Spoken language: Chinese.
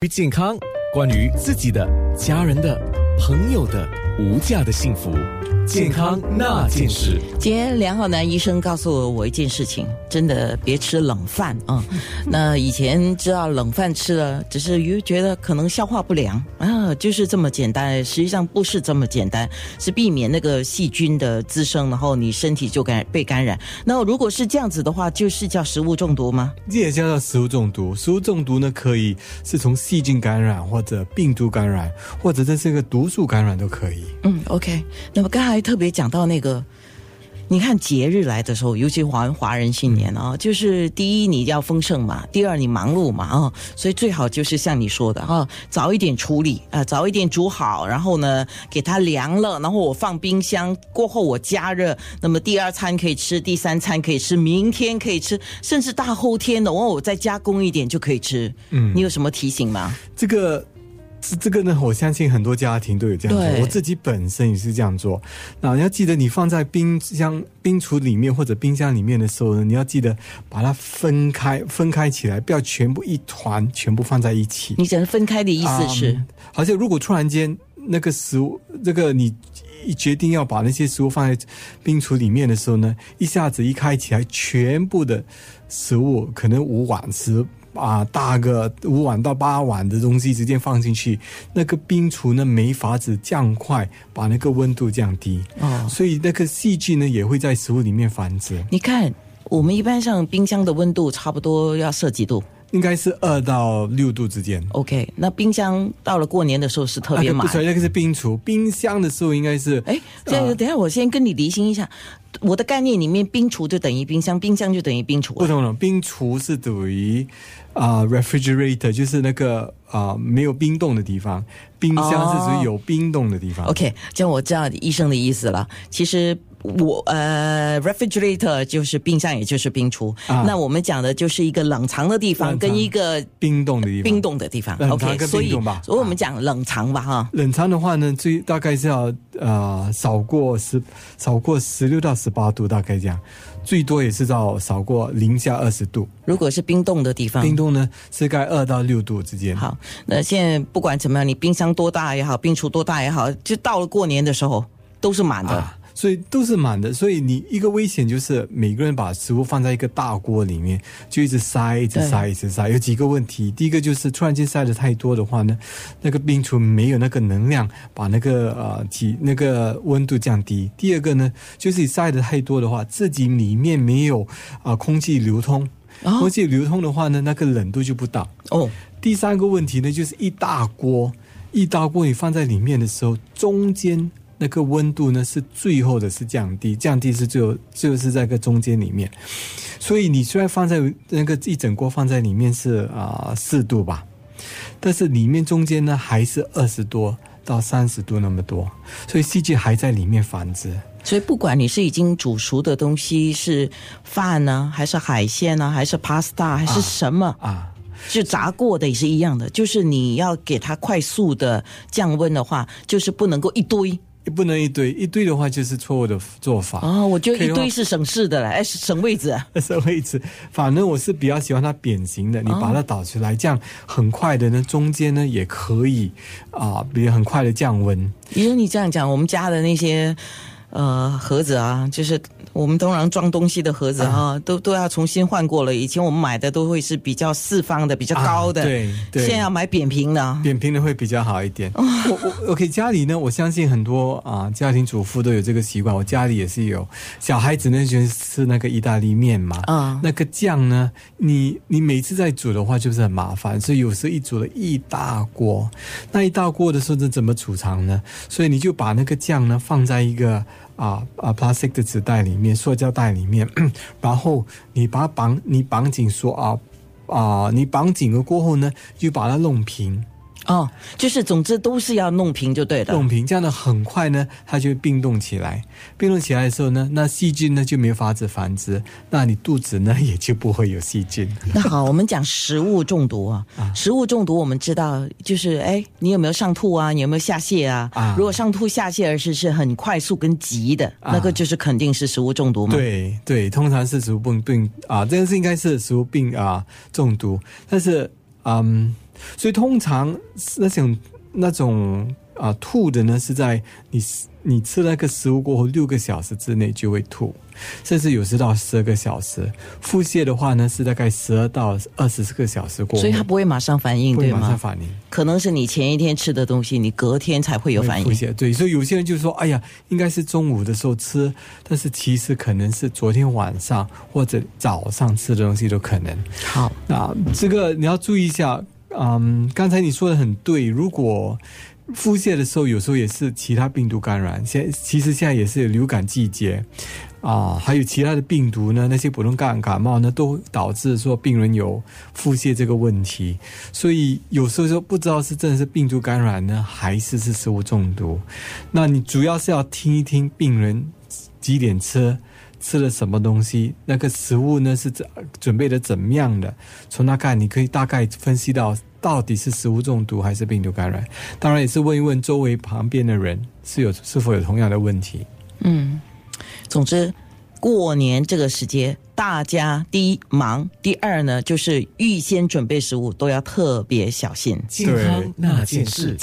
于健康，关于自己的、家人的、朋友的无价的幸福，健康那件事。今天梁浩南医生告诉我一件事情，真的别吃冷饭啊。那以前知道冷饭吃了，只是又觉得可能消化不良啊，就是这么简单。实际上不是这么简单，是避免那个细菌的滋生，然后你身体就感被感染。那如果是这样子的话，就是叫食物中毒吗？这也叫做食物中毒。食物中毒呢，可以是从细菌感染，或者病毒感染，或者这是一个毒素感染都可以。嗯，OK。那么刚才特别讲到那个，你看节日来的时候，尤其华华人新年啊，就是第一你要丰盛嘛，第二你忙碌嘛啊，所以最好就是像你说的啊，早一点处理啊，早一点煮好，然后呢给它凉了，然后我放冰箱，过后我加热，那么第二餐可以吃，第三餐可以吃，明天可以吃，甚至大后天的，我我再加工一点就可以吃。嗯，你有什么提醒吗？这个。这这个呢，我相信很多家庭都有这样做，我自己本身也是这样做。那你要记得，你放在冰箱、冰橱里面或者冰箱里面的时候呢，你要记得把它分开、分开起来，不要全部一团全部放在一起。你讲分开的意思是，好像如果突然间那个食物，这个你一决定要把那些食物放在冰橱里面的时候呢，一下子一开起来，全部的食物可能五碗食。啊，大个五碗到八碗的东西直接放进去，那个冰橱呢没法子降快，把那个温度降低，哦，所以那个细菌呢也会在食物里面繁殖。你看，我们一般上冰箱的温度差不多要设几度？应该是二到六度之间。OK，那冰箱到了过年的时候是特别满。所以那个是冰厨，冰箱的时候应该是。哎，这样等下我先跟你厘清一下，我的概念里面，冰厨就等于冰箱，冰箱就等于冰橱。不同了，冰厨是等于啊，refrigerator 就是那个啊没有冰冻的地方，冰箱是属于有冰冻的地方。OK，这样我知道医生的意思了。其实。我呃，refrigerator 就是冰箱，也就是冰橱。那我们讲的就是一个冷藏的地方，跟一个冰冻的地方。冰冻的地方，OK。所以，所以我们讲冷藏吧，哈。冷藏的话呢，最大概是要呃少过十少过十六到十八度，大概这样。最多也是到少过零下二十度。如果是冰冻的地方，冰冻呢是在二到六度之间。好，那现在不管怎么样，你冰箱多大也好，冰橱多大也好，就到了过年的时候都是满的。所以都是满的，所以你一个危险就是每个人把食物放在一个大锅里面，就一直塞，一直塞，一直塞。有几个问题，第一个就是突然间塞的太多的话呢，那个冰厨没有那个能量把那个呃体那个温度降低。第二个呢，就是你塞的太多的话，自己里面没有啊空气流通，空气流通的话呢，那个冷度就不大。哦。第三个问题呢，就是一大锅，一大锅你放在里面的时候，中间。那个温度呢是最后的是降低，降低是最后就是在个中间里面，所以你虽然放在那个一整锅放在里面是啊四度吧，但是里面中间呢还是二十多到三十度那么多，所以细菌还在里面繁殖。所以不管你是已经煮熟的东西是饭呢，还是海鲜呢，还是 pasta 还是什么啊，就炸过的也是一样的，就是你要给它快速的降温的话，就是不能够一堆。不能一堆，一堆的话就是错误的做法啊！我觉得一堆是省事的了，哎，省位置，省位置。反正我是比较喜欢它扁形的，你把它倒出来，这样很快的呢，中间呢也可以啊，比如很快的降温。因为，你这样讲，我们家的那些。呃，盒子啊，就是我们通常装东西的盒子啊，都都要重新换过了。以前我们买的都会是比较四方的、比较高的，对对。现在要买扁平的，扁平的会比较好一点。我我 OK，家里呢，我相信很多啊家庭主妇都有这个习惯，我家里也是有。小孩子呢喜欢吃那个意大利面嘛，啊，那个酱呢，你你每次在煮的话就是很麻烦，所以有时候一煮了一大锅，那一大锅的时候怎么储藏呢？所以你就把那个酱呢放在一个。啊啊，plastic 的纸袋里面，塑胶袋里面，然后你把它绑，你绑紧说啊啊，你绑紧了过后呢，就把它弄平。哦，就是总之都是要弄平就对了。弄平这样的很快呢，它就冰冻起来。冰冻起来的时候呢，那细菌呢就没有法子繁殖，那你肚子呢也就不会有细菌。那好，我们讲食物中毒啊。食物中毒我们知道就是哎，你有没有上吐啊？你有没有下泻啊？啊，如果上吐下泻而是是很快速跟急的，那个就是肯定是食物中毒嘛。对对，通常是食物病病啊，这个是应该是食物病啊中毒，但是嗯。所以通常那种那种啊吐的呢，是在你你吃那个食物过后六个小时之内就会吐，甚至有时到十二个小时。腹泻的话呢，是大概十二到二十四个小时过后，所以它不会马上反应，对不会马上吗？反应。可能是你前一天吃的东西，你隔天才会有反应。腹泻，对，所以有些人就说：“哎呀，应该是中午的时候吃，但是其实可能是昨天晚上或者早上吃的东西都可能。”好，那这个你要注意一下，嗯，刚才你说的很对，如果腹泻的时候，有时候也是其他病毒感染，现其实现在也是流感季节啊，还有其他的病毒呢，那些普通感感冒呢，都导致说病人有腹泻这个问题，所以有时候就不知道是真的是病毒感染呢，还是是食物中毒。那你主要是要听一听病人几点吃。吃了什么东西？那个食物呢是怎准备的怎么样的？从那看，你可以大概分析到到底是食物中毒还是病毒感染。当然也是问一问周围旁边的人是有是否有同样的问题。嗯，总之，过年这个时节，大家第一忙，第二呢就是预先准备食物都要特别小心。健康那件事。